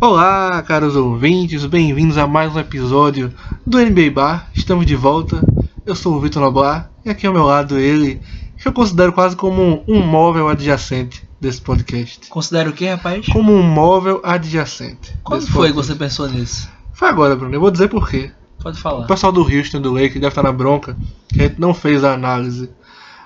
Olá, caros ouvintes, bem-vindos a mais um episódio do NBA Bar. Estamos de volta. Eu sou o Vitor Noblar e aqui ao meu lado ele, que eu considero quase como um móvel adjacente desse podcast. Considera o que, rapaz? Como um móvel adjacente. Quando foi que você pensou nisso? Foi agora, Bruno. Eu vou dizer por quê. Pode falar. O pessoal do Houston, do Lakers, deve estar na bronca que a gente não fez a análise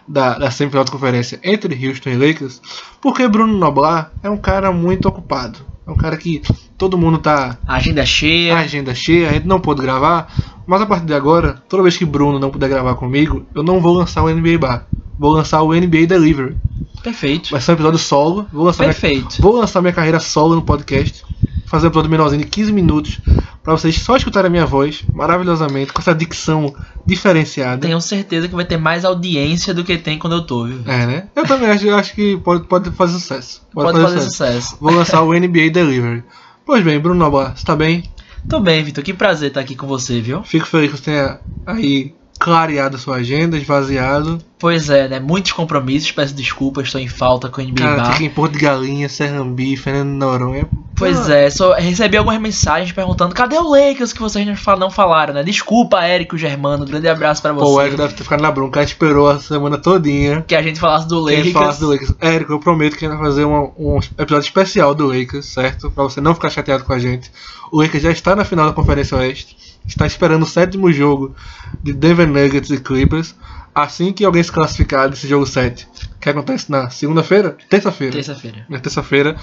da, da semifinal de conferência entre Houston e Lakers, porque Bruno Noblar é um cara muito ocupado. É um cara que todo mundo tá Agenda cheia. agenda cheia, a gente não pôde gravar, mas a partir de agora, toda vez que Bruno não puder gravar comigo, eu não vou lançar o NBA Bar. Vou lançar o NBA Delivery. Perfeito. Vai ser um episódio solo. Vou lançar, minha, Perfeito. vou lançar minha carreira solo no podcast. Fazer um episódio menorzinho de 15 minutos. Pra vocês só escutarem a minha voz maravilhosamente, com essa dicção diferenciada. Tenho certeza que vai ter mais audiência do que tem quando eu tô, viu? É, né? Eu também acho, acho que pode, pode fazer sucesso. Pode, fazer sucesso. Vou lançar o NBA Delivery. Pois bem, Bruno Noblar, você tá bem? Tô bem, Vitor. Que prazer estar aqui com você, viu? Fico feliz que você tenha aí clareado a sua agenda, esvaziado. Pois é, né? Muitos compromissos. Peço desculpas, estou em falta com o NBA Cara, Bar. fica em Porto de Galinha, Serrambi, Fernando Noronha. Pois Ah, é, só recebi algumas mensagens perguntando cadê o Lakers que vocês não fal- não falaram, né? Desculpa, Érico Germano. Grande abraço pra Pô, o você. Érico deve ter ficado na bronca, a gente esperou a semana todinha. Que a gente falasse do Que a gente Lakers. falasse do Lakers. Érico, eu prometo que a gente vai fazer uma- um episódio especial do Lakers, certo? Pra você não ficar chateado com a gente. O Lakers já está na final da Conferência Oeste. Está esperando o sétimo jogo de Denver Nuggets e Clippers. Assim que alguém se classificar desse jogo 7, que acontece na segunda-feira? Terça-feira. Terça-feira. Na terça-feira,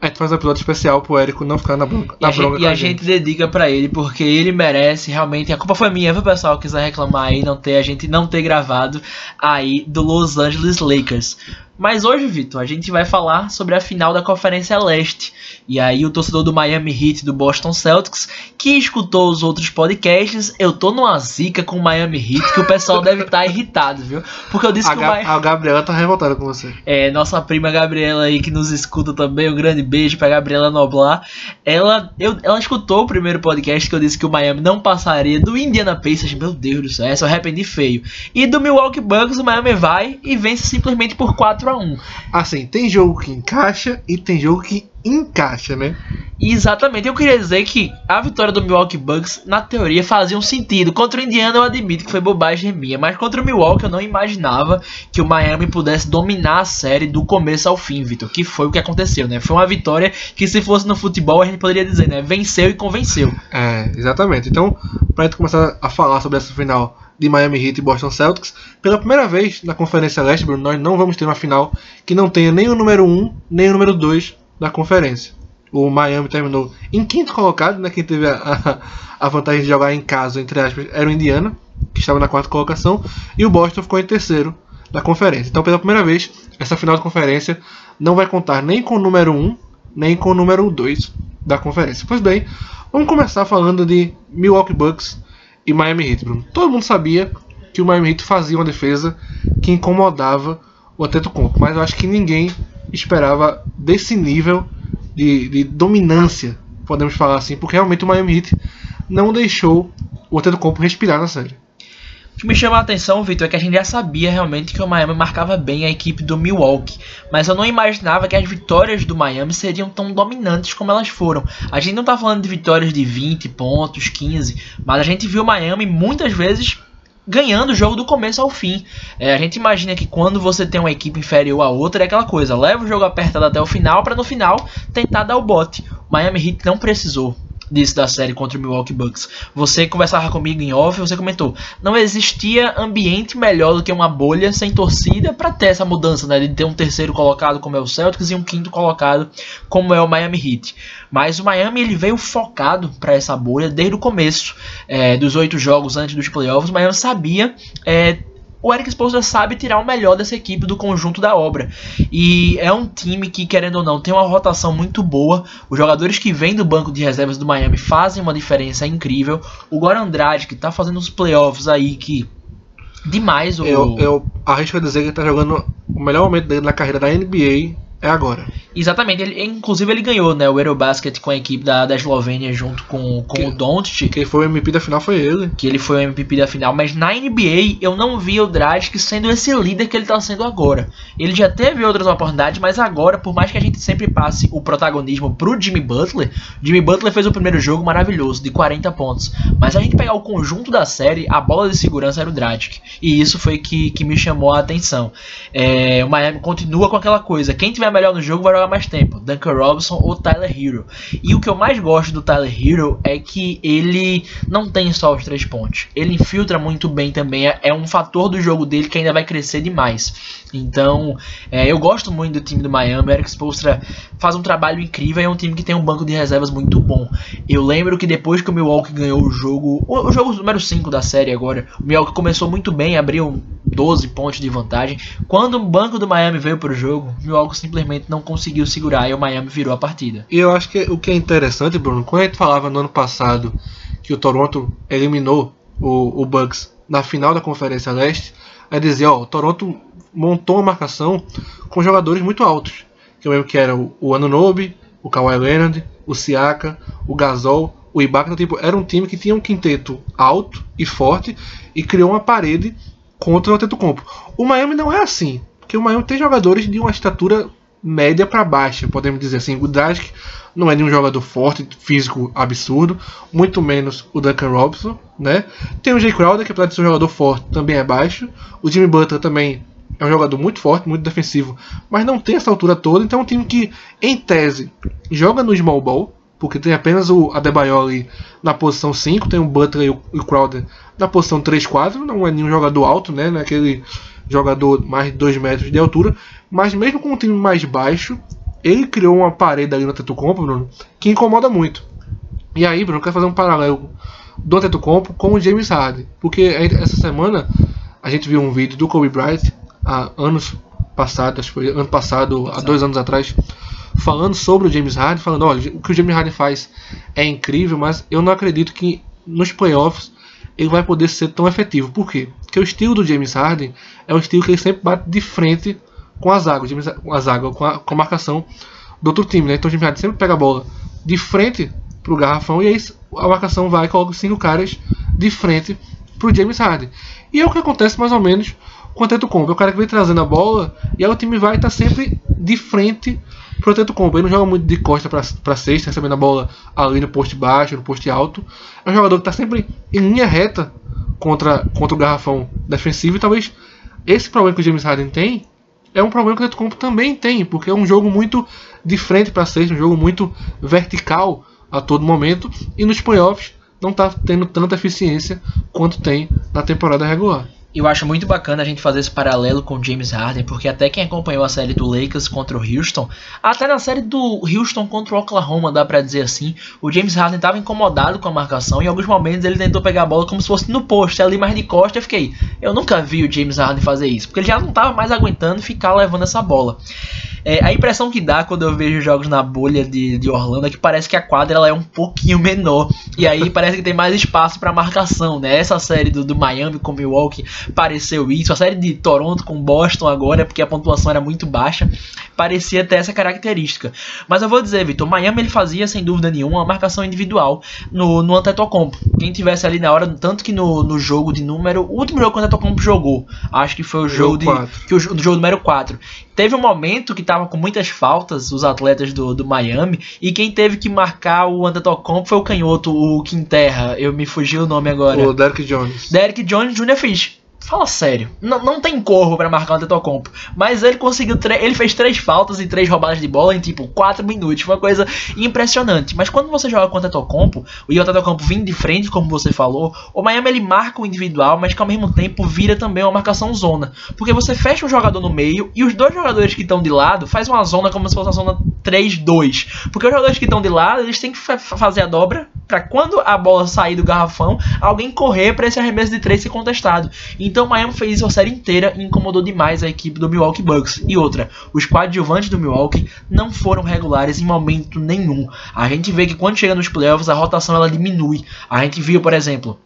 a gente faz um episódio especial pro Érico não ficar na bronca. E Na a, bronca gente, e a gente dedica pra ele, porque ele merece realmente. A culpa foi minha, viu, pessoal? Quiser reclamar aí, não ter, a gente não ter gravado aí do Los Angeles Lakers. Mas hoje, Vitor, a gente vai falar sobre a final da Conferência Leste. E aí, o torcedor do Miami Heat e do Boston Celtics, que escutou os outros podcasts, eu tô numa zica com o Miami Heat, que o pessoal deve estar irritado, viu? Porque eu disse A, que o Ga- Miami. a Gabriela tá revoltada com você. É, nossa prima Gabriela aí que nos escuta também, um grande beijo pra Gabriela Noblar. Ela, eu, ela escutou o primeiro podcast que eu disse que o Miami não passaria do Indiana Pacers, meu Deus do céu, essa eu arrependi feio. E do Milwaukee Bucks o Miami vai e vence simplesmente por 4 a 1 Assim, tem jogo que encaixa e tem jogo que encaixa, né? Exatamente, eu queria dizer que a vitória do Milwaukee Bucks, na teoria, fazia um sentido. Contra o Indiana eu admito que foi bobagem minha, mas contra o Milwaukee eu não imaginava que o Miami pudesse dominar a série do começo ao fim, Vitor. Que foi o que aconteceu, né? Foi uma vitória que se fosse no futebol a gente poderia dizer, né? Venceu e convenceu. É, exatamente. Então, pra gente começar a falar sobre essa final de Miami Heat e Boston Celtics, pela primeira vez na Conferência Leste, Bruno, nós não vamos ter uma final que não tenha nem o número 1, nem o número 2 da conferência. O Miami terminou em quinto colocado, né? Quem teve a, a, a vantagem de jogar em casa, entre aspas, era o Indiana, que estava na quarta colocação, e o Boston ficou em terceiro da conferência. Então, pela primeira vez, essa final de conferência não vai contar nem com o número 1, nem com o número 2 da conferência. Pois bem, vamos começar falando de Milwaukee Bucks e Miami Heat, Bruno. Todo mundo sabia que o Miami Heat fazia uma defesa que incomodava o Antetokounmpo, mas eu acho que ninguém esperava desse nível de, de dominância, podemos falar assim, porque realmente o Miami Heat não deixou o Antetokounmpo respirar na série. O que me chama a atenção, Vitor, é que a gente já sabia realmente que o Miami marcava bem a equipe do Milwaukee, mas eu não imaginava que as vitórias do Miami seriam tão dominantes como elas foram. A gente não tá falando de vitórias de 20 pontos, 15, mas a gente viu o Miami muitas vezes ganhando o jogo do começo ao fim. É, a gente imagina que quando você tem uma equipe inferior a outra, é aquela coisa, leva o jogo apertado até o final para no final tentar dar o bote. Miami Heat não precisou disso da série contra o Milwaukee Bucks. Você conversava comigo em off, você comentou, não existia ambiente melhor do que uma bolha sem torcida para ter essa mudança, né, de ter um terceiro colocado como é o Celtics e um quinto colocado como é o Miami Heat. Mas o Miami ele veio focado para essa bolha desde o começo é, dos oito jogos antes dos playoffs. O Miami sabia é, o Eric Spoelstra sabe tirar o melhor dessa equipe do conjunto da obra. E é um time que, querendo ou não, tem uma rotação muito boa. Os jogadores que vêm do banco de reservas do Miami fazem uma diferença incrível. O Goran Andrade, que tá fazendo os playoffs aí, que demais o. Eu, eu arrisco a dizer que ele tá jogando o melhor momento dele na carreira da NBA é agora. Exatamente, ele, inclusive ele ganhou né, o Eurobasket com a equipe da, da Eslovênia junto com, com Que- o Doncic. Quem foi o MVP da final foi ele. que ele foi o MVP da final, mas na NBA eu não vi o Dragic sendo esse líder que ele tá sendo agora. Ele já teve outras oportunidades, mas agora, por mais que a gente sempre passe o protagonismo pro Jimmy Butler, Jimmy Butler fez o primeiro jogo maravilhoso, de 40 pontos. Mas a gente pegar o conjunto da série, a bola de segurança era o Dragic. E isso foi que, que me chamou a atenção. É, o Miami continua com aquela coisa, quem tiver melhor no jogo vai jogar mais tempo, Duncan Robinson ou Tyler Hero. E o que eu mais gosto do Tyler Hero é que ele não tem só os três pontos. Ele infiltra muito bem também. É, é um fator do jogo dele que ainda vai crescer demais. Então, é, eu gosto muito do time do Miami. O Eric Spoelstra faz um trabalho incrível. É um time que tem um banco de reservas muito bom. Eu lembro que depois que o Milwaukee ganhou o jogo, o, o jogo número 5 da série agora, o Milwaukee começou muito bem, abriu 12 pontos de vantagem. Quando o banco do Miami veio pro jogo, o Milwaukee simplesmente não conseguiu segurar e o Miami virou a partida. E eu acho que o que é interessante, Bruno, quando a gente falava no ano passado que o Toronto eliminou o, o Bucks na final da Conferência Leste, é dizer, ó, o Toronto montou uma marcação com jogadores muito altos. Que eu lembro que era o, Anunoby, o Kawhi Leonard, o Siaka, o Gasol, o Ibaka, então, tipo, era um time que tinha um quinteto alto e forte e criou uma parede contra o Antetokounmpo. O Miami não é assim, porque o Miami tem jogadores de uma estatura média para baixa, podemos dizer assim. O Dragic não é nenhum jogador forte, físico absurdo, muito menos o Duncan Robinson, né? Tem o Jay Crowder, que apesar de ser um jogador forte, também é baixo. O Jimmy Butler também é um jogador muito forte, muito defensivo, mas não tem essa altura toda, então é um time que, em tese, joga no small ball, porque tem apenas o Adebayor ali na posição 5, tem o Butler e o, Crowder na posição 3-4, não é nenhum jogador alto, né? Não é jogador mais de 2 metros de altura, mas mesmo com um time mais baixo, ele criou uma parede ali no Antetokounmpo, Bruno, que incomoda muito. E aí, Bruno, eu quero fazer um paralelo do Antetokounmpo com o James Harden, porque essa semana a gente viu um vídeo do Kobe Bryant há anos passados, acho que foi ano passado, há dois anos atrás, falando sobre o James Harden, falando, olha, o que o James Harden faz é incrível, mas eu não acredito que nos playoffs ele vai poder ser tão efetivo. Por quê? Porque o estilo do James Harden é um estilo que ele sempre bate de frente com a zaga, o James- com a zaga, com a, com a marcação do outro time, né? Então o James Harden sempre pega a bola de frente pro garrafão e aí a marcação vai e coloca cinco caras de frente pro James Harden. E é o que acontece mais ou menos com o Antetokounmpo. É o cara que vem trazendo a bola e aí o time vai estar sempre de frente pro Antetokounmpo. Ele não joga muito de costa pra cesta, recebendo a bola ali no poste baixo, no poste alto. É um jogador que está sempre em linha reta contra, contra o garrafão defensivo e talvez esse problema que o James Harden tem é um problema que o Antetokounmpo também tem, porque é um jogo muito de frente para cesta, um jogo muito vertical a todo momento e nos playoffs não está tendo tanta eficiência quanto tem na temporada regular. Eu acho muito bacana a gente fazer esse paralelo com James Harden, porque até quem acompanhou a série do Lakers contra o Houston, até na série do Houston contra o Oklahoma, dá pra dizer assim, o James Harden tava incomodado com a marcação, em alguns momentos ele tentou pegar a bola como se fosse no poste, ali mais de costa, eu fiquei, eu nunca vi o James Harden fazer isso, porque ele já não tava mais aguentando ficar levando essa bola. É, a impressão que dá quando eu vejo jogos na bolha de, de Orlando é que parece que a quadra ela é um pouquinho menor. E aí parece que tem mais espaço para marcação, né? Essa série do, do Miami com Milwaukee pareceu isso. A série de Toronto com Boston agora, porque a pontuação era muito baixa, parecia ter essa característica. Mas eu vou dizer, Vitor, Miami ele fazia sem dúvida nenhuma uma marcação individual no, no Antetokounmpo. Quem tivesse ali na hora, tanto que no, no jogo de número, o último jogo que o Antetokounmpo jogou, acho que foi o jogo, Jogo de que o, do jogo número 4. Teve um momento que tava com muitas faltas os atletas do, do Miami e quem teve que marcar o Antetokounmpo foi o canhoto, o Quinterra. Eu me fugiu o nome agora. O Derrick Jones. Derek Jones Jr. fez. Fala sério, não, não tem corpo pra marcar o Antetokounmpo, mas ele conseguiu, ele fez três faltas e três roubadas de bola em tipo 4 minutos, uma coisa impressionante. Mas quando você joga com o Antetokounmpo, e o Antetokounmpo vindo de frente, como você falou, o Miami ele marca o individual, mas que ao mesmo tempo vira também uma marcação zona, porque você fecha um jogador no meio e os dois jogadores que estão de lado faz uma zona como se fosse uma zona 3-2, porque os jogadores que estão de lado eles têm que fa- fazer a dobra pra quando a bola sair do garrafão, alguém correr pra esse arremesso de três ser contestado. Então Miami fez a série inteira e incomodou demais a equipe do Milwaukee Bucks. E outra, os coadjuvantes do Milwaukee não foram regulares em momento nenhum. A gente vê que quando chega nos playoffs a rotação ela diminui. A gente viu, por exemplo,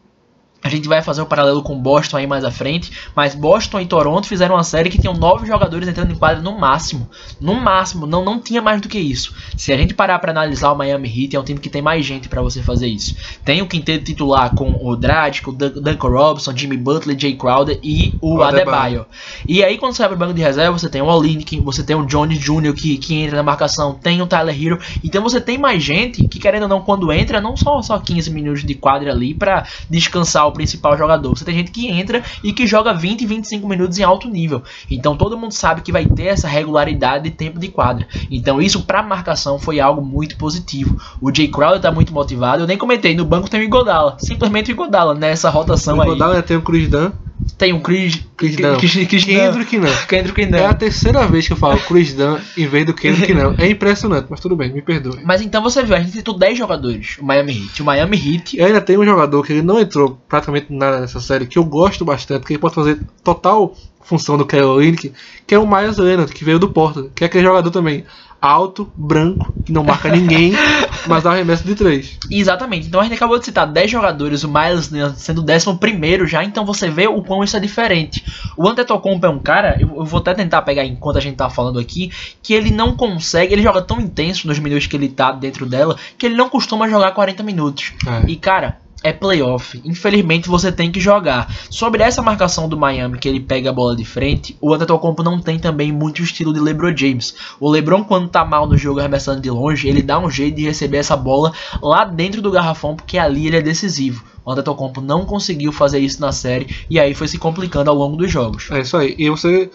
A gente vai fazer o um paralelo com Boston aí mais à frente, mas Boston e Toronto fizeram uma série que tinham nove jogadores entrando em quadra no máximo. No máximo, não, não tinha mais do que isso. Se a gente parar para analisar o Miami Heat, é um time que tem mais gente para você fazer isso. Tem o quinteto titular com o Dragic, o Duncan Robinson, Jimmy Butler, Jay Crowder e o. Adebayo. E aí quando você abre o banco de reserva, você tem o Olinick, você tem o Johnny Jr. Que, que entra na marcação, tem o Tyler Hero. Então você tem mais gente que querendo ou não, quando entra, não só, só 15 minutos de quadra ali para descansar o principal jogador. Você tem gente que entra e que joga 20 e 25 minutos em alto nível. Então todo mundo sabe que vai ter essa regularidade de tempo de quadra. Então isso para marcação foi algo muito positivo. O Jay Crowder tá muito motivado. Eu nem comentei, no banco tem o Igodala. Simplesmente o Igodala nessa rotação o aí. O Igodala tem o Chris Dunn tem um Chris. Chris Dunn. Kendrick não. Kendrick não. É a terceira vez que eu falo Chris Dunn em vez do Kendrick não. É impressionante, mas tudo bem, me perdoe. Mas então você viu, a gente citou 10 jogadores, o Miami Heat. O Miami Heat. E ainda tem um jogador que ele não entrou praticamente nada nessa série, que eu gosto bastante, que ele pode fazer total função do Kelly que é o Myers Leonard, que veio do Porto, que é aquele jogador também alto, branco, que não marca ninguém, mas dá arremesso de três. Exatamente. Então a gente acabou de citar 10 jogadores, o Miles sendo o décimo primeiro já, então você vê o quão isso é diferente. O Antetokounmpo é um cara, eu, vou até tentar pegar enquanto a gente tá falando aqui, que ele não consegue, ele joga tão intenso nos minutos que ele tá dentro dela, que ele não costuma jogar 40 minutos. É. E cara, é playoff. Infelizmente você tem que jogar. Sobre essa marcação do Miami que ele pega a bola de frente, o Antetokounmpo não tem também muito estilo de LeBron James. O LeBron quando tá mal no jogo arremessando de longe, ele dá um jeito de receber essa bola lá dentro do garrafão porque ali ele é decisivo. O Antetokounmpo não conseguiu fazer isso na série e aí foi se complicando ao longo dos jogos. É isso aí. E você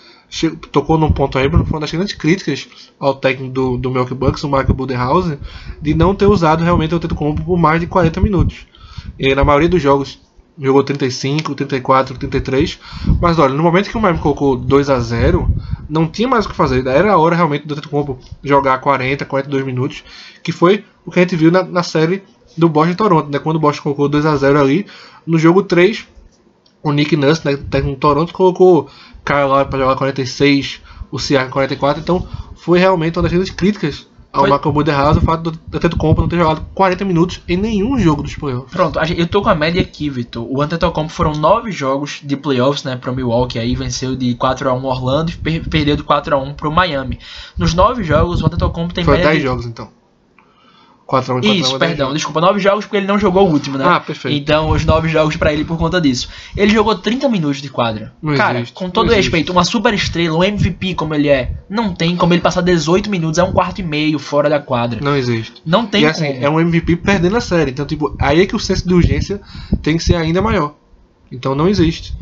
tocou num ponto aí, Bruno, foi uma das grandes críticas ao técnico do, do Milwaukee Bucks, o Michael Budenhauser, de não ter usado realmente o Antetokounmpo por mais de 40 minutos. E na maioria dos jogos jogou 35, 34, 33. Mas olha, no momento que o Miami colocou 2 a 0 não tinha mais o que fazer. Era a hora realmente do Antetokounmpo jogar 40, 42 minutos, que foi o que a gente viu na, na série do Boston Toronto, né? Quando o Boston colocou 2 a 0 ali, no jogo 3, o Nick Nurse, né, técnico do Toronto, colocou Kyle Lowry para jogar 46, o Siakam 44, então foi realmente uma das críticas ao Foi... Michael Budenholzer o fato do Antetokounmpo não ter jogado 40 minutos em nenhum jogo dos playoffs. Pronto, eu tô com a média aqui, Vitor. O Antetokounmpo foram 9 jogos de playoffs, né, pro Milwaukee, aí venceu de 4 a 1 Orlando e per perdeu de 4 a 1 pro Miami. Nos 9 jogos, o Antetokounmpo tem Foi média 10 de... jogos então. 4 a 1 Isso, 1, perdão, desculpa, 9 jogos porque ele não jogou o último, né? Ah, perfeito. Então, os 9 jogos para ele por conta disso. Ele jogou 30 minutos de quadra. Não Cara, existe, com todo respeito, uma super estrela, um MVP como ele é, não tem como ele passar 18 minutos, é um quarto e meio fora da quadra. Não existe. Não tem e, assim, como. é um MVP perdendo a série. Então, tipo, aí é que o senso de urgência tem que ser ainda maior. Então não existe.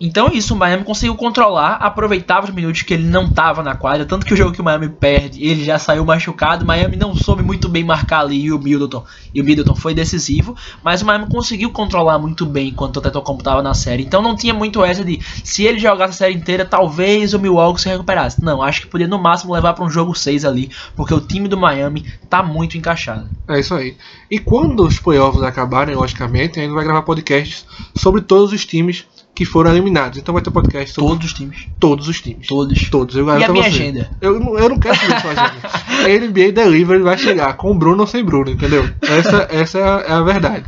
Então isso, o Miami conseguiu controlar, aproveitava os minutos que ele não estava na quadra, tanto que o jogo que o Miami perde, ele já saiu machucado, o Miami não soube muito bem marcar ali e o Middleton, e o Middleton foi decisivo, mas o Miami conseguiu controlar muito bem enquanto o Tetocompo estava na série, então não tinha muito essa de, se ele jogasse a série inteira, talvez o Milwaukee se recuperasse. Não, acho que podia no máximo levar para um jogo 6 ali, porque o time do Miami tá muito encaixado. É isso aí. E quando os playoffs acabarem, logicamente, a gente vai gravar podcasts sobre todos os times que foram eliminados. Então vai ter podcast sobre todos os times. Todos os times. Todos. Todos. Eu e a minha você. agenda? Eu, eu não quero saber sua agenda. A NBA Delivery vai chegar com o Bruno ou sem Bruno, entendeu? Essa, essa é, a, é a verdade.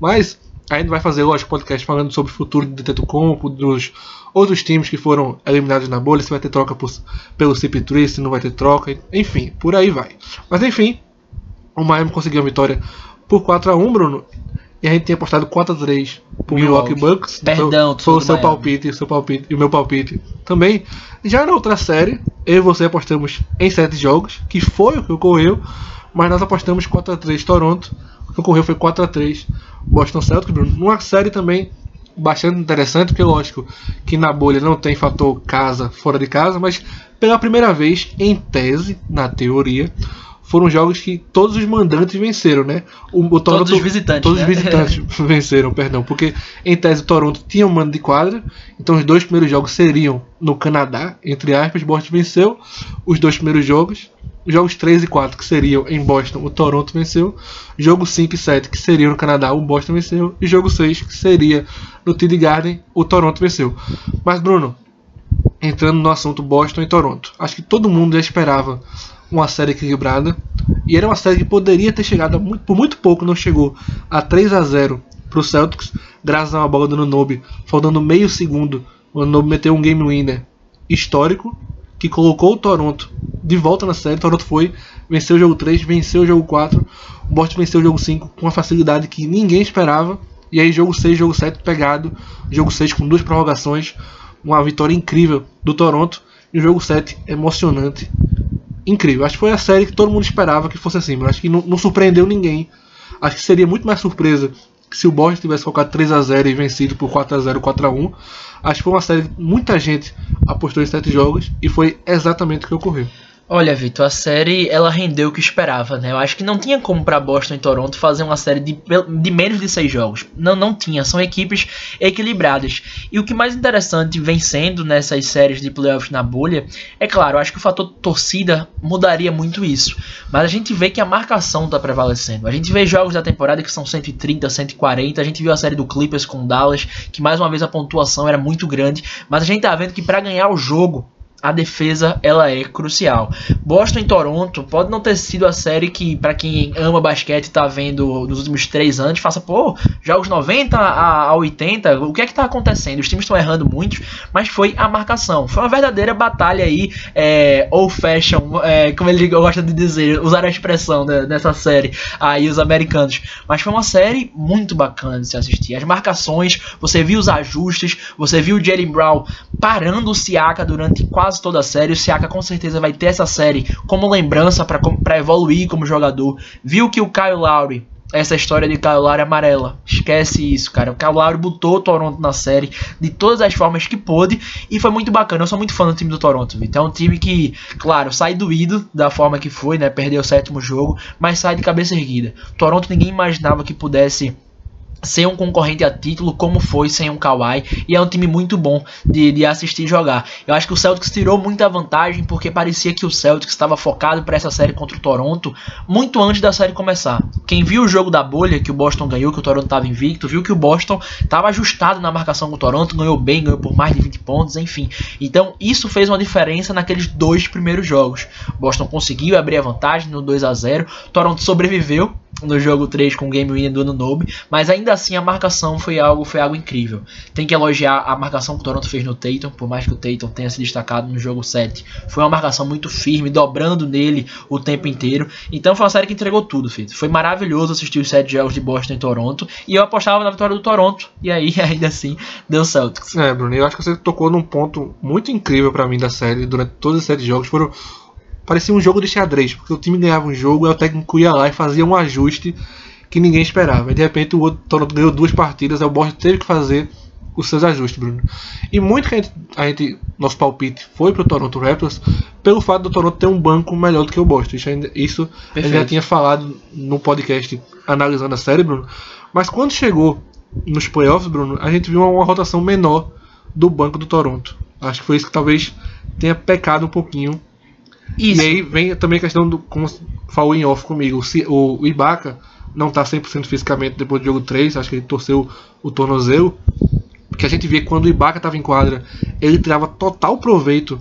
Mas a gente vai fazer, lógico, podcast falando sobre o futuro do Tetocompo, dos outros times que foram eliminados na bolha, se vai ter troca por, pelo CP3, se não vai ter troca, enfim, por aí vai. Mas enfim, o Miami conseguiu a vitória por 4 a 1 Bruno. E a gente tinha apostado 4x3 pro Milwaukee, Milwaukee Bucks. Perdão, foi, foi o seu palpite, o seu palpite e o meu palpite também. Já na outra série, eu e você apostamos em 7 jogos, que foi o que ocorreu, mas nós apostamos 4x3 Toronto. O que ocorreu foi 4x3 Boston Celtics, Bruno. Numa série também bastante interessante, porque lógico que na bolha não tem fator casa fora de casa, mas pela primeira vez, em tese, na teoria, foram jogos que todos os mandantes venceram, né? O, o Toronto, todos os visitantes. Todos né? os visitantes venceram, perdão. Porque em tese o Toronto tinha um mando de quadra, então os dois primeiros jogos seriam no Canadá, entre aspas, Boston venceu os dois primeiros jogos. Os jogos 3 e 4, que seriam em Boston, o Toronto venceu. Jogo 5 e 7, que seriam no Canadá, o Boston venceu. E jogo 6, que seria no TD Garden, o Toronto venceu. Mas, Bruno, entrando no assunto Boston e Toronto, acho que todo mundo já esperava uma série equilibrada. E era uma série que poderia ter chegado por muito pouco, não chegou a 3 a 0 pro Celtics, graças a uma bola do Nobe, faltando meio segundo, o Nobe meteu um game winner histórico que colocou o Toronto de volta na série. O Toronto foi, venceu o jogo 3, venceu o jogo 4, o Boston venceu o jogo 5 com uma facilidade que ninguém esperava. E aí jogo 6, jogo 7 pegado, jogo 6 com duas prorrogações, uma vitória incrível do Toronto e o jogo 7 emocionante. Incrível. Acho que foi a série que todo mundo esperava que fosse assim, mas acho que não, não surpreendeu ninguém. Acho que seria muito mais surpresa se o Boston tivesse colocado 3 a 0 e vencido por 4 a 0 4 a 1 Acho que foi uma série que muita gente apostou em 7 jogos e foi exatamente o que ocorreu. Olha, Vitor, a série ela rendeu o que esperava, né? Eu acho que não tinha como para Boston e Toronto fazer uma série de, de menos de seis jogos. Não, não tinha. São equipes equilibradas. E o que mais interessante vencendo nessas séries de playoffs na bolha, é claro, acho que o fator torcida mudaria muito isso. Mas a gente vê que a marcação tá prevalecendo. A gente vê jogos da temporada que são 130, 140. A gente viu a série do Clippers com Dallas, que mais uma vez a pontuação era muito grande. Mas a gente tá vendo que para ganhar o jogo a defesa ela é crucial. Boston e Toronto pode não ter sido a série que, para quem ama basquete tá vendo nos últimos três anos, faça, pô, jogos 90 a, 80, o que é que tá acontecendo? Os times estão errando muito, mas foi a marcação. Foi uma verdadeira batalha aí, é, old fashion, é, como ele gosta de dizer, usar a expressão né, nessa série aí, os americanos. Mas foi uma série muito bacana de se assistir. As marcações, você viu os ajustes, você viu o Jalen Brown parando o Siaka durante quase quase toda a série. O Siaka com certeza vai ter essa série como lembrança para evoluir como jogador. Viu que o Kyle Lowry essa história de Kyle Lowry amarela. Esquece isso, cara. O Kyle Lowry botou o Toronto na série de todas as formas que pôde e foi muito bacana. Eu sou muito fã do time do Toronto, Então é um time que, claro, sai doído da forma que foi, né? Perdeu o sétimo jogo, mas sai de cabeça erguida. Toronto ninguém imaginava que pudesse ser um concorrente a título como foi sem um Kawhi e é um time muito bom de, de assistir jogar. Eu acho que o Celtics tirou muita vantagem porque parecia que o Celtics estava focado para essa série contra o Toronto muito antes da série começar. Quem viu o jogo da bolha que o Boston ganhou, que o Toronto estava invicto, viu que o Boston estava ajustado na marcação com o Toronto, ganhou bem, ganhou por mais de 20 pontos, enfim. Então isso fez uma diferença naqueles dois primeiros jogos. O Boston conseguiu abrir a vantagem no 2 a 0, Toronto sobreviveu no jogo 3 com o game winner do Anunobi, mas ainda assim a marcação foi algo, foi algo incrível. Tem que elogiar a marcação que o Toronto fez no Tatum, por mais que o Tatum tenha se destacado no jogo 7. Foi uma marcação muito firme, dobrando nele o tempo inteiro. Então foi uma série que entregou tudo, filho. Foi maravilhoso assistir os 7 jogos de Boston e Toronto, e eu apostava na vitória do Toronto, e aí ainda assim deu Celtics. É, Bruno, eu acho que você tocou num ponto muito incrível para mim da série durante todos os 7 jogos. Foram parecia um jogo de xadrez, porque o time ganhava um jogo e o técnico ia lá e fazia um ajuste que ninguém esperava. E de repente o outro Toronto ganhou duas partidas, aí o Boston teve que fazer os seus ajustes, Bruno. E muito que a gente, a gente nosso palpite foi pro Toronto Raptors pelo fato do Toronto ter um banco melhor do que o Boston. Isso, ainda, isso a gente já tinha falado no podcast analisando a série, Bruno. Mas quando chegou nos playoffs, Bruno, a gente viu uma, uma rotação menor do banco do Toronto. Acho que foi isso que talvez tenha pecado um pouquinho isso. E aí vem também a questão do, como falou em off comigo, o, o Ibaka não tá 100% fisicamente depois do jogo 3, acho que ele torceu o tornozelo. Porque a gente via que quando o Ibaka estava em quadra, ele tirava total proveito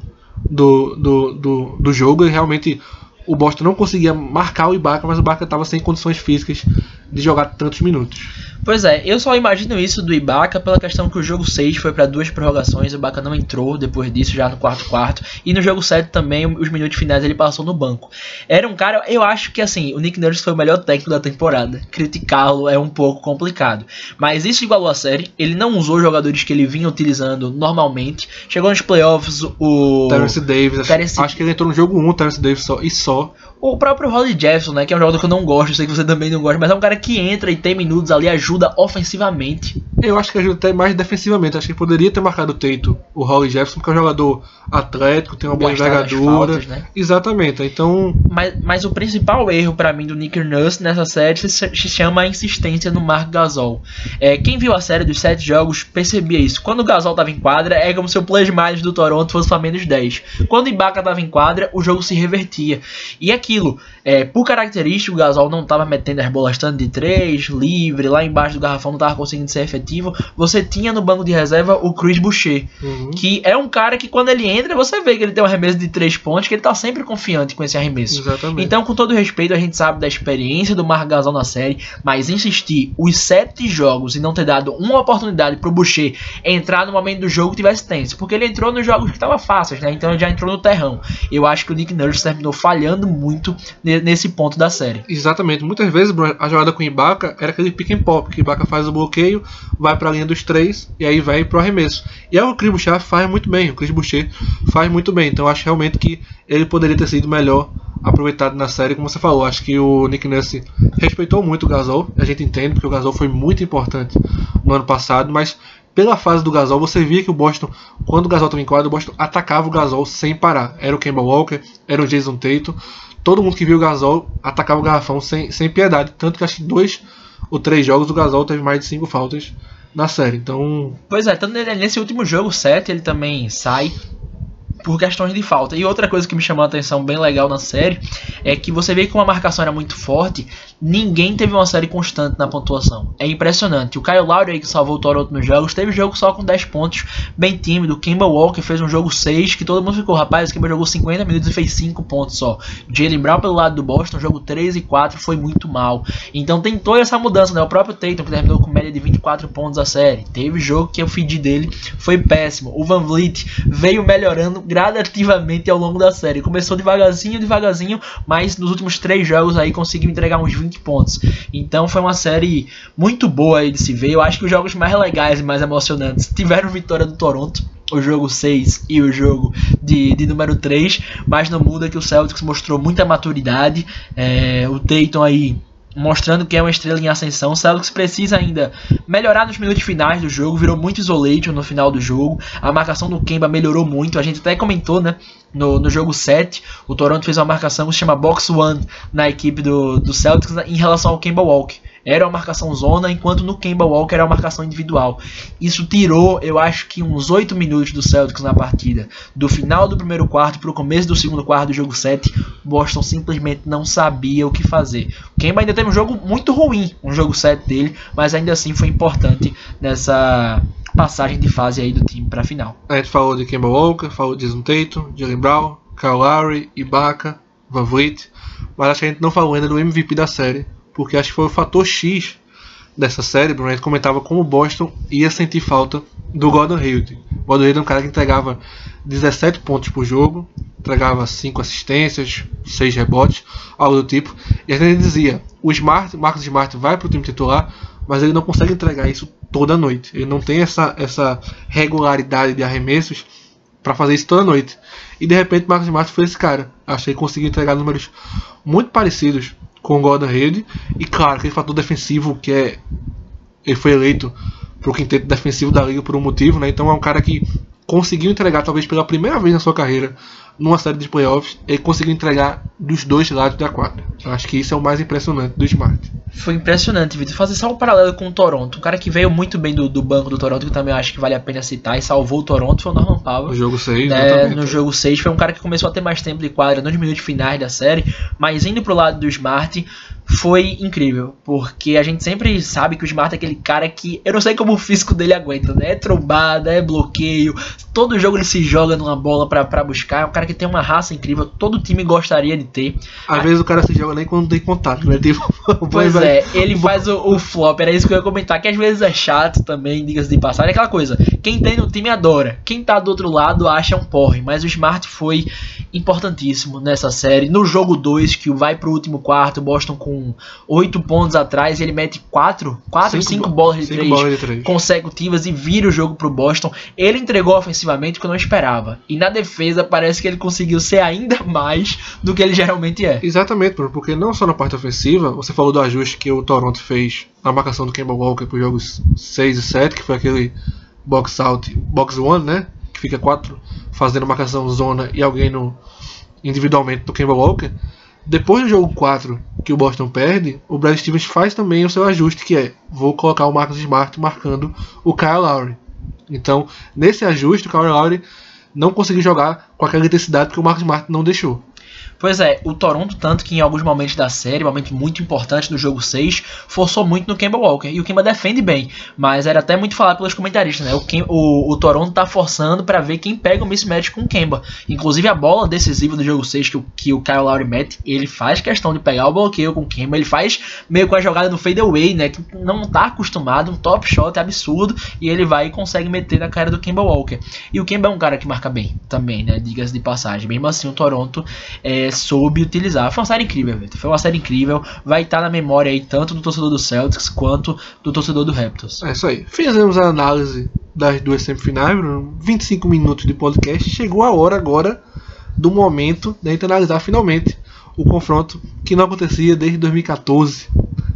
do, do, do, do jogo e realmente o Boston não conseguia marcar o Ibaka, mas o Ibaka estava sem condições físicas de jogar tantos minutos. Pois é, eu só imagino isso do Ibaka pela questão que o jogo 6 foi para duas prorrogações, o Ibaka não entrou depois disso já no quarto quarto, e no jogo 7 também os minutos finais ele passou no banco. Era um cara, eu acho que assim, o Nick Nurse foi o melhor técnico da temporada. Criticá-lo é um pouco complicado, mas isso igualou a série. Ele não usou jogadores que ele vinha utilizando normalmente. Chegou nos playoffs o Terence Davis, Terence... acho que ele entrou no jogo 1, Terence Davis só e só. O próprio Holly Jefferson, né, que é um jogador que eu não gosto, sei que você também não gosta, mas é um cara que entra e tem minutos ali, ajuda ofensivamente. Eu acho que ajuda até mais defensivamente. Acho que poderia ter marcado o Teito, o Holly Jefferson, porque é um jogador atlético, tem uma boa envergadura. Né? Exatamente. Então. Mas, mas o principal erro para mim do Nick Nurse nessa série se, se chama a insistência no Mark Gasol. É, quem viu a série dos sete jogos percebia isso. Quando o Gasol tava em quadra, é como se o plus minus do Toronto fosse para menos 10. Quando o Ibaka tava em quadra, o jogo se revertia. E aqui aquilo, é, por característica, o Gasol não estava metendo as bolas tanto de três, livre, lá embaixo do garrafão não estava conseguindo ser efetivo. Você tinha no banco de reserva o Chris Boucher, Uhum. que é um cara que quando ele entra, você vê que ele tem um arremesso de três pontos, que ele tá sempre confiante com esse arremesso. Exatamente. Então, com todo respeito, a gente sabe da experiência do Marc Gasol na série, mas insistir os sete jogos e não ter dado uma oportunidade pro Boucher entrar no momento do jogo que tivesse tenso, porque ele entrou nos jogos que estavam fáceis, né? Então ele já entrou no terrão. Eu acho que o Nick Nurse terminou falhando muito ne- nesse ponto da série. Exatamente. Muitas vezes a jogada com o Ibaka era aquele pick and pop, que o Ibaka faz o bloqueio, vai para a linha dos três e aí vai pro arremesso. E aí o Chris Boucher faz muito bem, o Chris Boucher faz muito bem. Então acho realmente que ele poderia ter sido melhor aproveitado na série, como você falou. Acho que o Nick Nurse respeitou muito o Gasol, a gente entende porque o Gasol foi muito importante no ano passado, mas pela fase do Gasol, você via que o Boston, quando o Gasol estava em quadra, o Boston atacava o Gasol sem parar. Era o Kemba Walker, era o Jason Tatum, todo mundo que viu o Gasol atacava o garrafão sem, sem piedade. Tanto que acho que dois ou três jogos o Gasol teve mais de cinco faltas na série. Então, Pois é, tanto nesse último jogo 7 ele também sai por questões de falta. E outra coisa que me chamou a atenção bem legal na série é que você vê que uma marcação era muito forte, ninguém teve uma série constante na pontuação. É impressionante. O Kyle Lowry aí que salvou o Toronto nos jogos, teve jogo só com 10 pontos, bem tímido. O Kemba Walker fez um jogo 6, que todo mundo ficou, rapaz, o Kemba jogou 50 minutos e fez 5 pontos só. Jalen Brown pelo lado do Boston, jogo 3 e 4 foi muito mal. Então tem toda essa mudança, né? O próprio Tatum que terminou com média de 24 pontos a série. Teve jogo que o feed dele foi péssimo. O Van Vliet veio melhorando gradativamente ao longo da série. Começou devagarzinho, devagarzinho, mas nos últimos três jogos aí conseguiu entregar uns 20 pontos. Então foi uma série muito boa aí de se ver. Eu acho que os jogos mais legais e mais emocionantes tiveram vitória do Toronto. O jogo 6 e o jogo de, de número 3, mas não muda que o Celtics mostrou muita maturidade. É, o Tatum aí mostrando que é uma estrela em ascensão. Celtics precisa ainda melhorar nos minutos finais do jogo, virou muito isolation no final do jogo. A marcação do Kemba melhorou muito. A gente até comentou, né? No, no jogo 7, o Toronto fez uma marcação que se chama Box One na equipe do, do Celtics em relação ao Kemba Walker. Era uma marcação zona, enquanto no Kemba Walker era uma marcação individual. Isso tirou, eu acho que uns 8 minutos do Celtics na partida. Do final do primeiro quarto para o começo do segundo quarto do jogo 7, Boston simplesmente não sabia o que fazer. O Kemba ainda teve um jogo muito ruim, um jogo 7 dele, mas ainda assim foi importante nessa passagem de fase aí do time para a final. a gente falou de Kemba Walker, falou de Jason Tatum, Jalen Brown, Kyle Lowry, Ibaka, Van Vliet, mas acho que a gente não falou ainda do MVP da série, porque acho que foi o fator X dessa série, Bruno, gente comentava como o Boston ia sentir falta do Gordon Hayward. Gordon Hayward é um cara que entregava 17 pontos por jogo, entregava 5 assistências, 6 rebotes, algo do tipo. E a gente dizia, o Smart, Marcos Smart vai para o time titular, mas ele não consegue entregar isso toda noite. Ele não tem essa, essa regularidade de arremessos para fazer isso toda noite. E de repente Marcos Smart foi esse cara. Achei que conseguiu entregar números muito parecidos com o Gordon Hayward. E claro, aquele fator defensivo que é. Ele foi eleito para o quinteto defensivo da liga por um motivo, né? Então é um cara que conseguiu entregar, talvez pela primeira vez na sua carreira, numa série de playoffs, ele conseguiu entregar dos dois lados da quadra. Eu acho que isso é o mais impressionante do Smart. Foi impressionante, Vitor. Fazer só um paralelo com o Toronto. Um cara que veio muito bem do, do banco do Toronto, que também acho que vale a pena citar, e salvou o Toronto, foi o Norman Powell. No jogo 6, né, no jogo 6 foi um cara que começou a ter mais tempo de quadra nos minutos finais da série, mas indo pro lado do Smart foi incrível, porque a gente sempre sabe que o Smart é aquele cara que eu não sei como o físico dele aguenta, né? É trombada, é bloqueio, todo jogo ele se joga numa bola pra, pra buscar, é um cara que tem uma raça incrível, todo time gostaria de ter. Às vezes o cara se joga nem quando tem contato, né? Tipo, Pois é, ele faz o, o flop, era isso que eu ia comentar, que às vezes é chato também, diga-se de passagem, é aquela coisa, quem tem no time adora, quem tá do outro lado acha um porre, mas o Smart foi importantíssimo nessa série, no jogo 2, que vai pro último quarto, Boston com 8 pontos atrás, ele mete 4, 4, Cinco 5 bo- bolas de cinco 3 bolas de três. consecutivas e vira o jogo pro Boston. Ele entregou ofensivamente o que eu não esperava. E na defesa parece que ele conseguiu ser ainda mais do que ele geralmente é. Exatamente, porque não só na parte ofensiva, você falou do ajuste que o Toronto fez na marcação do Kemba Walker para os jogos 6 e 7, que foi aquele box out, box one, né? Que fica quatro fazendo marcação zona e alguém no individualmente do Kemba Walker. Depois do jogo 4 que o Boston perde, o Brad Stevens faz também o seu ajuste, que é vou colocar o Marcus Smart marcando o Kyle Lowry. Então, nesse ajuste, o Kyle Lowry não conseguiu jogar com aquela intensidade que o Marcus Smart não deixou. Pois é, o Toronto, tanto que em alguns momentos da série, momentos muito importantes do jogo 6, forçou muito no Kemba Walker. E o Kemba defende bem, mas era até muito falado pelos comentaristas, né? O, Kem, o, o Toronto tá forçando para ver quem pega o mismatch com o Kemba. Inclusive a bola decisiva do jogo 6 que o, que o Kyle Lowry mete, ele faz questão de pegar o bloqueio com o Kemba, ele faz meio com a jogada no fadeaway, né? Que não tá acostumado, um top shot absurdo, e ele vai e consegue meter na cara do Kemba Walker. E o Kemba é um cara que marca bem também, né? Diga-se de passagem. Mesmo assim, o Toronto é, soube utilizar. Foi uma série incrível, Vitor. Foi uma série incrível. Vai estar na memória aí tanto do torcedor do Celtics quanto do torcedor do Raptors. É isso aí. Fizemos a análise das duas semifinais, 25 minutos de podcast. Chegou a hora agora do momento da gente analisar finalmente o confronto que não acontecia desde 2014.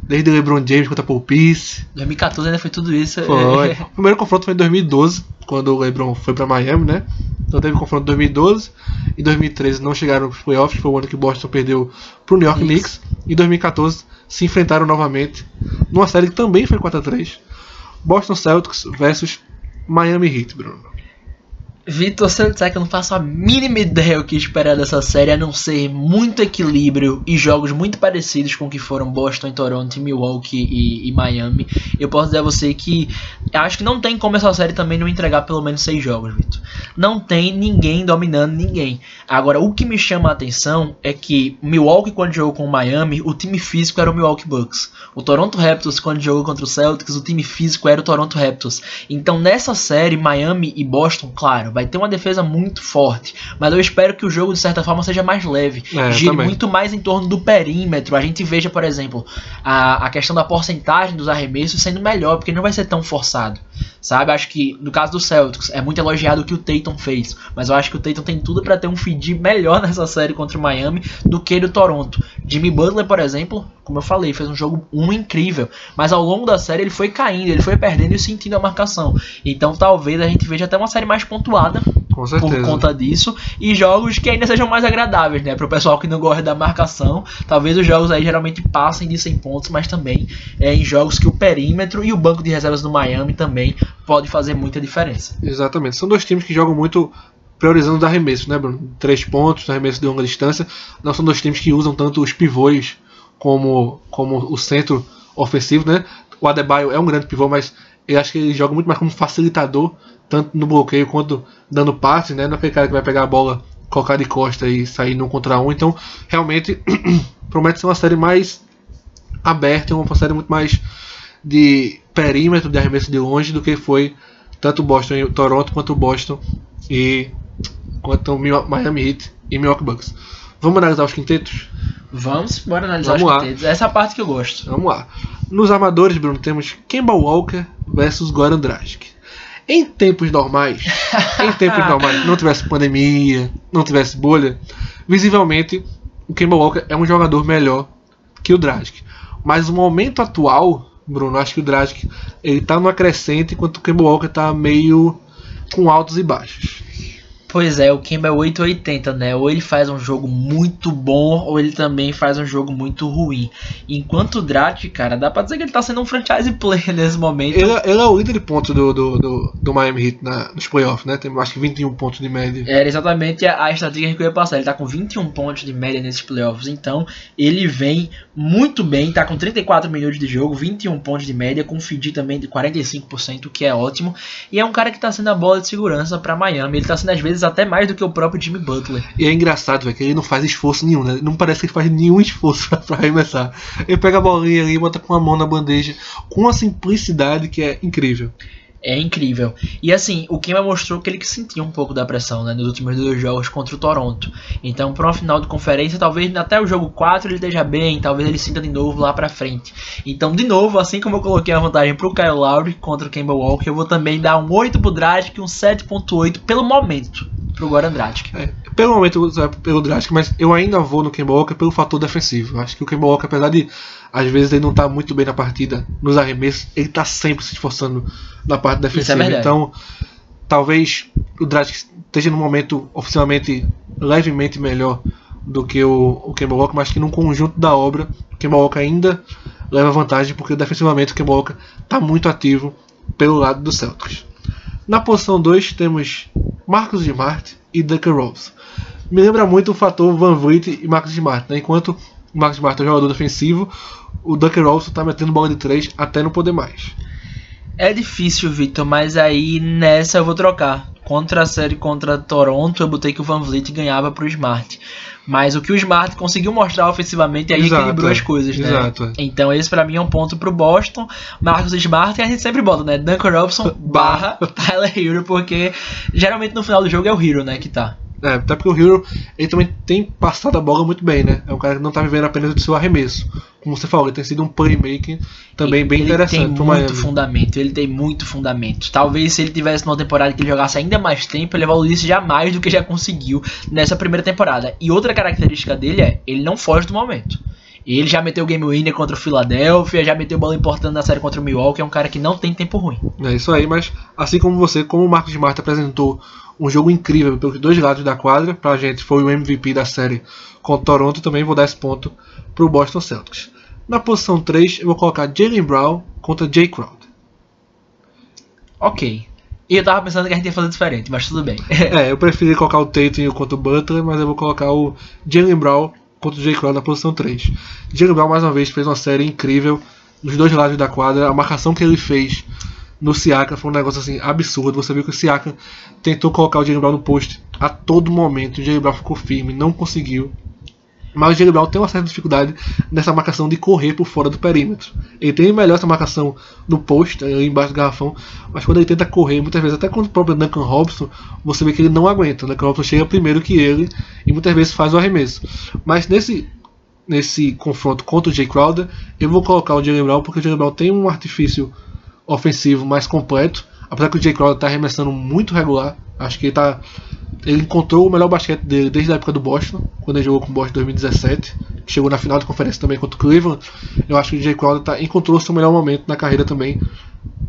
Desde LeBron James contra Paul Pierce. 2014 ainda foi tudo isso. Foi. o primeiro confronto foi em 2012, quando o LeBron foi para Miami, né? Então teve confronto em 2012. Em 2013 não chegaram nos playoffs, foi o ano que Boston perdeu pro New York Knicks. Em 2014 se enfrentaram novamente numa série que também foi 4 a 3 Boston Celtics versus Miami Heat, Bruno. Vitor, você que eu não faço a mínima ideia o que esperar dessa série, a não ser muito equilíbrio e jogos muito parecidos com o que foram Boston, Toronto, Milwaukee e, e, Miami. Eu posso dizer a você que acho que não tem como essa série também não entregar pelo menos seis jogos, Vitor. Não tem ninguém dominando ninguém. Agora, o que me chama a atenção é que Milwaukee, quando jogou com o Miami, o time físico era o Milwaukee Bucks. O Toronto Raptors, quando jogou contra o Celtics, o time físico era o Toronto Raptors. Então, nessa série, Miami e Boston, claro, vai ter uma defesa muito forte. Mas eu espero que o jogo, de certa forma, seja mais leve. É, gire também. muito mais em torno do perímetro. A gente veja, por exemplo, a, a questão da porcentagem dos arremessos sendo melhor, porque não vai ser tão forçado. Sabe? Acho que no caso do Celtics é muito elogiado o que o Tatum fez. Mas eu acho que o Tatum tem tudo para ter um feed melhor nessa série contra o Miami do que do Toronto. Jimmy Butler, por exemplo, como eu falei, fez um jogo um incrível. Mas ao longo da série ele foi caindo, ele foi perdendo e sentindo a marcação. Então talvez a gente veja até uma série mais pontuada por conta disso. E jogos que ainda sejam mais agradáveis, né? Para o pessoal que não gosta da marcação. Talvez os jogos aí geralmente passem de 100 pontos, mas também é, em jogos que o perímetro e o banco de reservas do Miami também pode fazer muita diferença. Exatamente. São dois times que jogam muito priorizando os arremessos, né, Bruno? Três pontos, arremesso de longa distância. Não são dois times que usam tanto os pivôs como, como o centro ofensivo, né? O Adebayo é um grande pivô, mas eu acho que ele joga muito mais como facilitador, tanto no bloqueio quanto dando passe, né? Não é aquele cara que vai pegar a bola, colocar de costa e sair no contra um. Então, realmente, promete ser uma série mais aberta, uma série muito mais de perímetro de arremesso de longe do que foi tanto Boston e Toronto quanto Boston e quanto Miami Heat e Milwaukee Bucks. Vamos analisar os quintetos? Vamos, bora analisar Vamos os lá. quintetos. Essa é a parte que eu gosto. Vamos lá. Nos armadores, Bruno, temos Kemba Walker versus Goran Dragic. Em tempos normais, em tempos normais, não tivesse pandemia, não tivesse bolha, visivelmente o Kemba Walker é um jogador melhor que o Dragic. Mas no momento atual, Bruno, acho que o Dragic ele tá numa crescente enquanto o Kemba Walker tá meio com altos e baixos. Pois é, o Kemba é 880, né? Ou ele faz um jogo muito bom, ou ele também faz um jogo muito ruim. Enquanto o Drat, cara, dá pra dizer que ele tá sendo um franchise player nesse momento. Ele, é, ele é o líder de pontos do, do, do, do Miami Heat na, nos playoffs, né? Tem acho que 21 pontos de média. Era exatamente a, a estratégia que eu ia passar. Ele tá com 21 pontos de média nesses playoffs. Então, ele vem muito bem, tá com 34 minutos de jogo, 21 pontos de média, com feed também de 45%, o que é ótimo. E é um cara que tá sendo a bola de segurança para Miami. Ele tá sendo às vezes vezes até mais do que o próprio Jimmy Butler. E é engraçado, velho, que ele não faz esforço nenhum, né? Não parece que ele faz nenhum esforço pra, arremessar. Ele pega a bolinha ali, bota com a mão na bandeja, com uma simplicidade que é incrível. É incrível. E assim, o Kemba mostrou que ele sentia um pouco da pressão né, nos últimos dois jogos contra o Toronto. Então, para uma final de conferência, talvez até o jogo 4 ele esteja bem, talvez ele sinta de novo lá para frente. Então, de novo, assim como eu coloquei a vantagem pro Kyle Lowry contra o Kemba Walker, eu vou também dar um 8 pro Dragic e um 7.8 pelo momento pro Goran Dragic. É, pelo momento pelo Dragic, mas eu ainda vou no Kemba Walker pelo fator defensivo. Acho que o Kemba Walker, apesar de às vezes ele não tá muito bem na partida, nos arremessos, ele tá sempre se esforçando na parte defensiva. É então, talvez o Dragic esteja num momento oficialmente levemente melhor do que o, o Kemba Walker, mas que no conjunto da obra, o Kemba Walker ainda leva vantagem, porque defensivamente o Kemba Walker tá muito ativo pelo lado do Celtics. Na posição 2 temos Marcos Smart e Duncan Rose. me lembra muito o fator Van Vliet e Marcus Smart, né? Enquanto o Marcus Smart é um jogador defensivo, o Duncan Robinson tá metendo bola de três até não poder mais. É difícil, Victor, mas aí nessa eu vou trocar. Contra a série contra Toronto, eu botei que o Van Vliet ganhava pro Smart. Mas o que o Smart conseguiu mostrar ofensivamente aí Exato, equilibrou as coisas, né? Exato, é. Então esse pra mim é um ponto pro Boston. Marcos Smart e a gente sempre bota, né? Duncan Robinson barra Tyler Hero, porque geralmente no final do jogo é o Hero, né, que tá. É, até porque o Hero ele também tem passado a bola muito bem, né? É um cara que não tá vivendo apenas do seu arremesso. Como você falou, ele tem sido um playmaking também bem ele interessante tem pro muito Miami. fundamento, ele tem muito fundamento. Talvez se ele tivesse numa temporada que ele jogasse ainda mais tempo, ele evoluísse já mais do que já conseguiu nessa primeira temporada. E outra característica dele é, ele não foge do momento. Ele já meteu game winner contra o Philadelphia, já meteu bola importante na série contra o Milwaukee, é um cara que não tem tempo ruim. É isso aí, mas assim como você, como o Marcos Smart apresentou um jogo incrível pelos dois lados da quadra, pra gente foi o MVP da série contra o Toronto, também vou dar esse ponto pro Boston Celtics. Na posição 3, eu vou colocar Jalen Brown contra Jay Crowder. Ok. E eu tava pensando que a gente ia fazer diferente, mas tudo bem. É, eu preferi colocar o Tatum contra o Butler, mas eu vou colocar o Jalen Brown contra o Jay Crowder na posição 3. Jalen Brown, mais uma vez, fez uma série incrível dos dois lados da quadra. A marcação que ele fez no Siakam foi um negócio assim absurdo. Você viu que o Siakam tentou colocar o Jalen Brown no post a todo momento. O Jalen Brown ficou firme, não conseguiu. Mas o Jalen Brown tem uma certa dificuldade nessa marcação de correr por fora do perímetro. Ele tem melhor essa marcação no post, embaixo do garrafão, mas quando ele tenta correr, muitas vezes, até contra o próprio Duncan Robinson, você vê que ele não aguenta. O Duncan Robinson chega primeiro que ele e muitas vezes faz o arremesso. Mas nesse, nesse confronto contra o Jay Crowder, eu vou colocar o Jalen Brown porque o Jalen Brown tem um artifício ofensivo mais completo. Apesar que o Jay Crowder está arremessando muito regular, acho que ele tá ele encontrou o melhor basquete dele desde a época do Boston, quando ele jogou com o Boston em 2017, que chegou na final de conferência também contra o Cleveland. Eu acho que o Jay Crowder tá, encontrou seu melhor momento na carreira também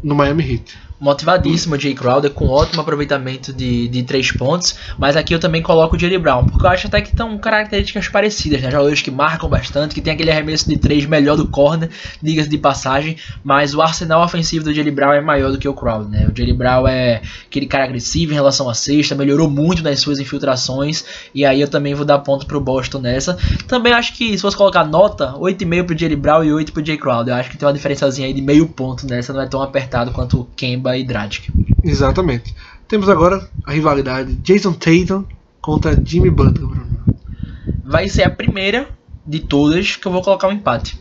no Miami Heat. Motivadíssimo Jay Crowder, com ótimo aproveitamento de, de três pontos. Mas aqui eu também coloco o Jalen Brown, porque eu acho até que estão características parecidas, né? Jogadores que marcam bastante, que tem aquele arremesso de três melhor do corner, diga-se de passagem. Mas o arsenal ofensivo do Jalen Brown é maior do que o Crowder, né? O Jalen Brown é aquele cara agressivo em relação à cesta, melhorou muito nas suas infiltrações. E aí eu também vou dar ponto pro Boston nessa. Também acho que se fosse colocar nota, 8,5 pro Jalen Brown e 8 pro Jay Crowder. Eu acho que tem uma diferençazinha aí de meio ponto nessa, não é tão apertado quanto Kemba e Dragic. Exatamente. Temos agora a rivalidade Jason Tatum contra Jimmy Butler. Bruno. vai ser a primeira de todas que eu vou colocar um empate.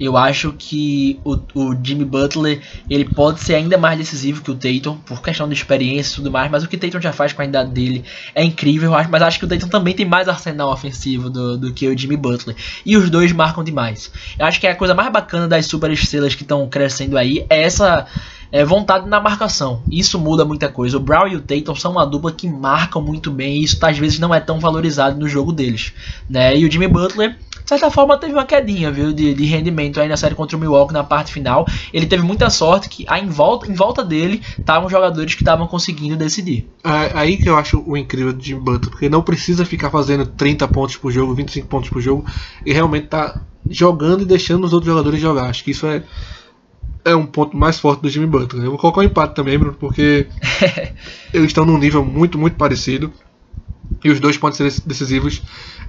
Eu acho que o, o Jimmy Butler ele pode ser ainda mais decisivo que o Tatum, por questão de experiência e tudo mais, mas o que o Tatum já faz com a idade dele é incrível, mas acho que o Tatum também tem mais arsenal ofensivo do, do que o Jimmy Butler. E os dois marcam demais. Eu acho que a coisa mais bacana das superestrelas que estão crescendo aí é essa é, vontade na marcação. Isso muda muita coisa. O Brown e o Tatum são uma dupla que marcam muito bem e isso às vezes não é tão valorizado no jogo deles. Né? E o Jimmy Butler, certa forma, teve uma quedinha viu, de, de rendimento aí na série contra o Milwaukee na parte final. Ele teve muita sorte que aí em volta, em volta dele estavam jogadores que estavam conseguindo decidir. É aí que eu acho o incrível do Jimmy Butler, porque não precisa ficar fazendo 30 pontos por jogo, 25 pontos por jogo, e realmente tá jogando e deixando os outros jogadores jogar. Acho que isso é, é um ponto mais forte do Jimmy Butler. Eu vou colocar um empate também, Bruno, porque eles estão num nível muito, muito parecido. E os dois podem ser decisivos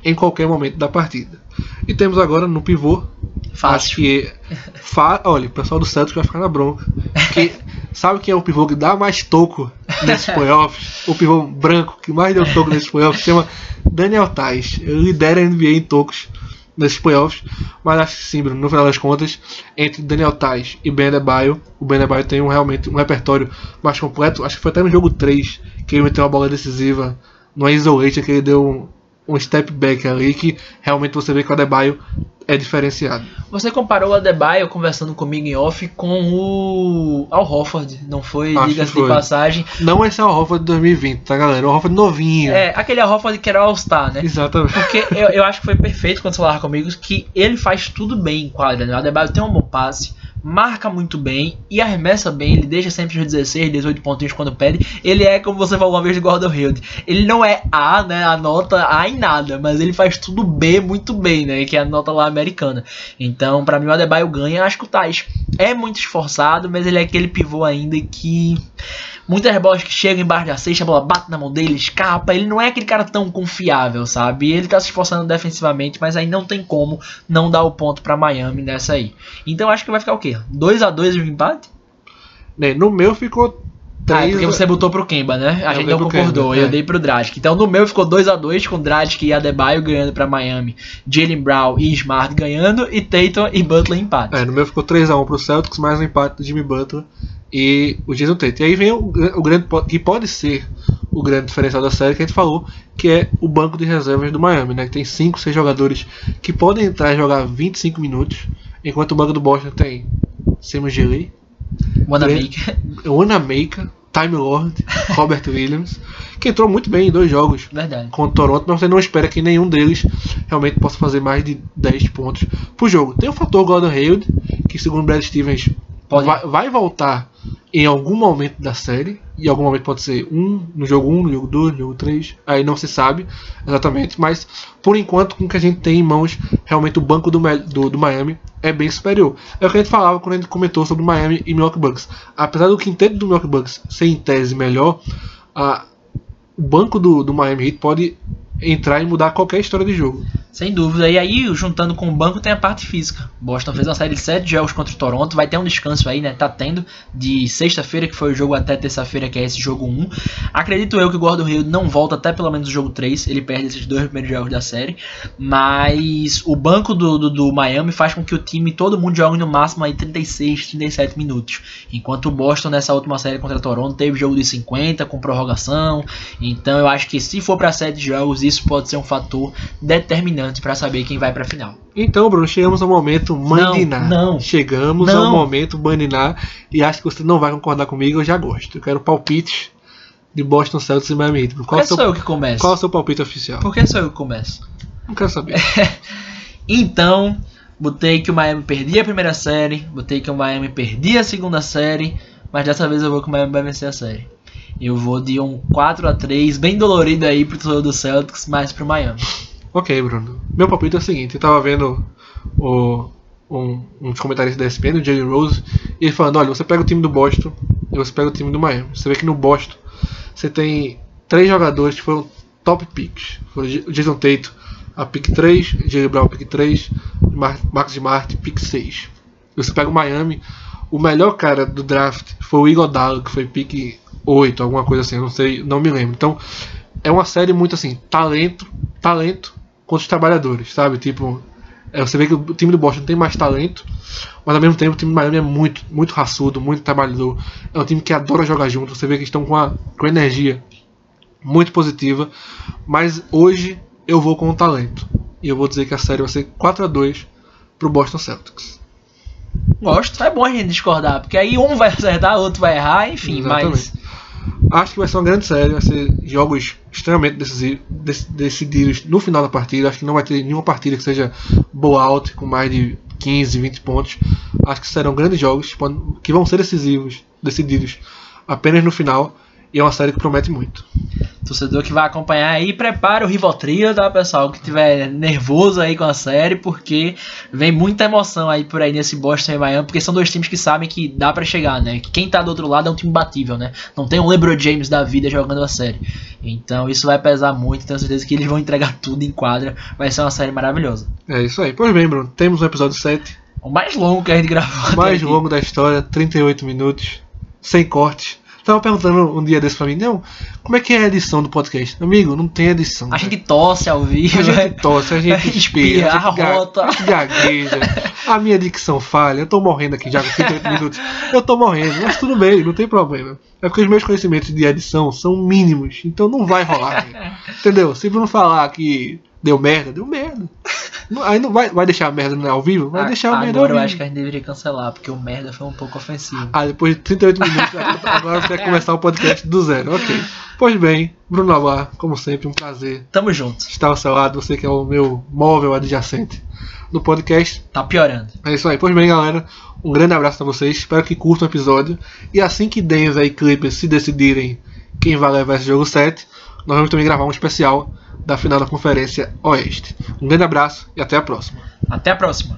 em qualquer momento da partida. E temos agora no pivô. Acho Fácil. que. Fa... Olha, o pessoal do Santos vai ficar na bronca. Que... Sabe quem é o pivô que dá mais toco nesses playoffs? O pivô branco que mais deu toco nesses playoffs se chama Daniel Tais. Ele lidera a NBA em tocos nesses playoffs. Mas acho que sim, Bruno, no final das contas, entre Daniel Tais e Ben Adebayo, o Ben Adebayo tem um, realmente um repertório mais completo. Acho que foi até no jogo 3 que ele meteu uma bola decisiva no isolation, que ele deu um, um step back ali, que realmente você vê que o Adebayo é diferenciado. Você comparou o Adebayo conversando comigo em off com o Al Horford, não foi? Diga-se de passagem. Não esse é o Horford de 2020, tá galera? O Horford novinho. É, aquele Al Horford que era All-Star, né? Exatamente. Porque eu, eu acho que foi perfeito quando você falava comigo que ele faz tudo bem em quadra, né? O Adebayo tem um bom passe, marca muito bem e arremessa bem, ele deixa sempre os 16, 18 pontinhos quando pede. Ele é, como você falou uma vez do Gordon Hill, ele não é A, né? A nota A em nada, mas ele faz tudo B muito bem, né? Que é a nota lá americana. Então, pra mim, o Adebayo ganha. Acho que o Tais é muito esforçado, mas ele é aquele pivô ainda que muitas bolas que chegam embaixo da cesta, a bola bate na mão dele, escapa. Ele não é aquele cara tão confiável, sabe? Ele tá se esforçando defensivamente, mas aí não tem como não dar o ponto para Miami nessa aí. Então acho que vai ficar o quê? 2 a 2 de empate? Né, No meu ficou Ah, é 3 porque você botou pro Kemba, né? A Eu gente não concordou, Kemba, eu é. dei pro Dragic. Então no meu ficou 2 a 2 com Dragic e Adebayo ganhando pra Miami, Jalen Brown e Smart ganhando e Tatum e Butler empate. É, no meu ficou 3x1 pro Celtics, mais um empate do Jimmy Butler e o Jason Tate. E aí vem o, o grande que pode ser o grande diferencial da série que a gente falou, que é o banco de reservas do Miami, né? Que tem 5, 6 jogadores que podem entrar e jogar 25 minutos, enquanto o banco do Boston tem Simon Gilly, Wanamaker. Wanamaker, Time Lord, Robert Williams, que entrou muito bem em dois jogos Verdade. contra o Toronto, mas você não espera que nenhum deles realmente possa fazer mais de 10 pontos por jogo. Tem o fator Gordon Hayward, que segundo Brad Stevens Pode- vai, vai voltar em algum momento da série, e algum momento pode ser um no jogo 1, no jogo 2, no jogo 3, aí não se sabe exatamente, mas por enquanto com o que a gente tem em mãos, realmente o banco do, do, do Miami é bem superior. É o que a gente falava quando a gente comentou sobre Miami e Milwaukee Bucks. Apesar do quinteto do Milwaukee Bucks ser em tese melhor, a, o banco do, do Miami Heat pode entrar e mudar qualquer história de jogo. Sem dúvida. E aí, juntando com o banco, tem a parte física. Boston fez uma série de 7 jogos contra o Toronto. Vai ter um descanso aí, né? Tá tendo de sexta-feira, que foi o jogo, até terça-feira, que é esse jogo 1. Acredito eu que o Gordon Hill não volta até pelo menos o jogo 3. Ele perde esses dois primeiros jogos da série. Mas o banco do, do, do Miami faz com que o time, todo mundo jogue no máximo aí 36, 37 minutos. Enquanto o Boston, nessa última série contra o Toronto, teve jogo de 50 com prorrogação. Então eu acho que se for para 7 jogos, isso pode ser um fator determinante para saber quem vai para a final. Então, Bruno, chegamos ao momento mandinar. não. Chegamos Não. ao momento mandinar e acho que você não vai concordar comigo, eu já gosto. Eu quero palpite de Boston Celtics e Miami Heat. Qual, é sou eu que começo? qual é o seu palpite oficial? Por que sou eu que começo? Não quero saber. Então, botei que o Miami perdia a primeira série, botei que o Miami perdia a segunda série, mas dessa vez eu vou que o Miami vai vencer a série. Eu vou de um 4 a 3 bem dolorido aí pro torcedor do Celtics, mas pro Miami. Ok, Bruno. Meu palpite é o seguinte: eu tava vendo o, um, um dos comentaristas da ESPN, o Jalen Rose, e ele falando: olha, você pega o time do Boston e você pega o time do Miami. Você vê que no Boston você tem três jogadores que foram top picks: foram o Jason Tatum, a pick 3, Jalen Brown, pick 3, Mar Marcos Smart, pick 6. E você pega o Miami, o melhor cara do draft foi o Iguodala, que foi pick 8, alguma coisa assim, não sei, não me lembro. Então, é uma série muito assim, talento, talento contra os trabalhadores, sabe? Tipo, é, você vê que o time do Boston tem mais talento, mas ao mesmo tempo o time do Miami é muito, muito raçudo, muito trabalhador. É um time que adora jogar junto, você vê que estão com, a, com energia muito positiva, mas hoje eu vou com o talento. E eu vou dizer que a série vai ser 4 a 2 pro Boston Celtics. Gosto, é bom a gente discordar, porque aí um vai acertar, outro vai errar, enfim, mas Exatamente. Acho que vai ser uma grande série, vai ser jogos extremamente decididos no final da partida. Acho que não vai ter nenhuma partida que seja blowout com mais de 15, 20 pontos. Acho que serão grandes jogos pod- que vão ser decisivos, decididos apenas no final. E é uma série que promete muito. torcedor que vai acompanhar aí, prepara o Rivotril, tá, pessoal? Que tiver nervoso aí com a série, porque vem muita emoção aí por aí nesse Boston e Miami, porque são dois times que sabem que dá pra chegar, né? Que quem tá do outro lado é um time batível, né? Não tem um LeBron James da vida jogando a série. Então isso vai pesar muito, tenho certeza que eles vão entregar tudo em quadra. Vai ser uma série maravilhosa. É isso aí. Pois bem, Bruno, temos um episódio 7, O mais longo que a gente gravou. até mais longo da história, 38 minutos, sem corte. Tava perguntando um dia desse pra mim, não, como é que é a edição do podcast? Amigo, não tem edição. A velho. gente tosse ao vivo. A gente tosse, a gente Espirra, a gente ga- arrota. a gente gagueja, a minha dicção falha, eu tô morrendo aqui já com 38 minutos, eu tô morrendo, mas tudo bem, não tem problema. É porque os meus conhecimentos de edição são mínimos, então não vai rolar, entendeu? Se Bruno falar que deu merda, deu merda. Aí não vai, vai deixar a merda no- ao vivo? Vai deixar a merda ao Agora vivo. eu acho que a gente deveria cancelar, porque o merda foi um pouco ofensivo. Ah, depois de 38 minutos, agora você vai começar o podcast do zero, ok. Pois bem, Bruno Aguar, como sempre, um prazer Tamo junto. estar ao seu lado, você que é o meu móvel adjacente no podcast. Tá piorando. É isso aí. Pois bem, galera. Um grande abraço pra vocês. Espero que curtam o episódio. E assim que Denver e Clippers se decidirem quem vai levar esse jogo 7, nós vamos também gravar um especial da final da Conferência Oeste. Um grande abraço e até a próxima. Até a próxima.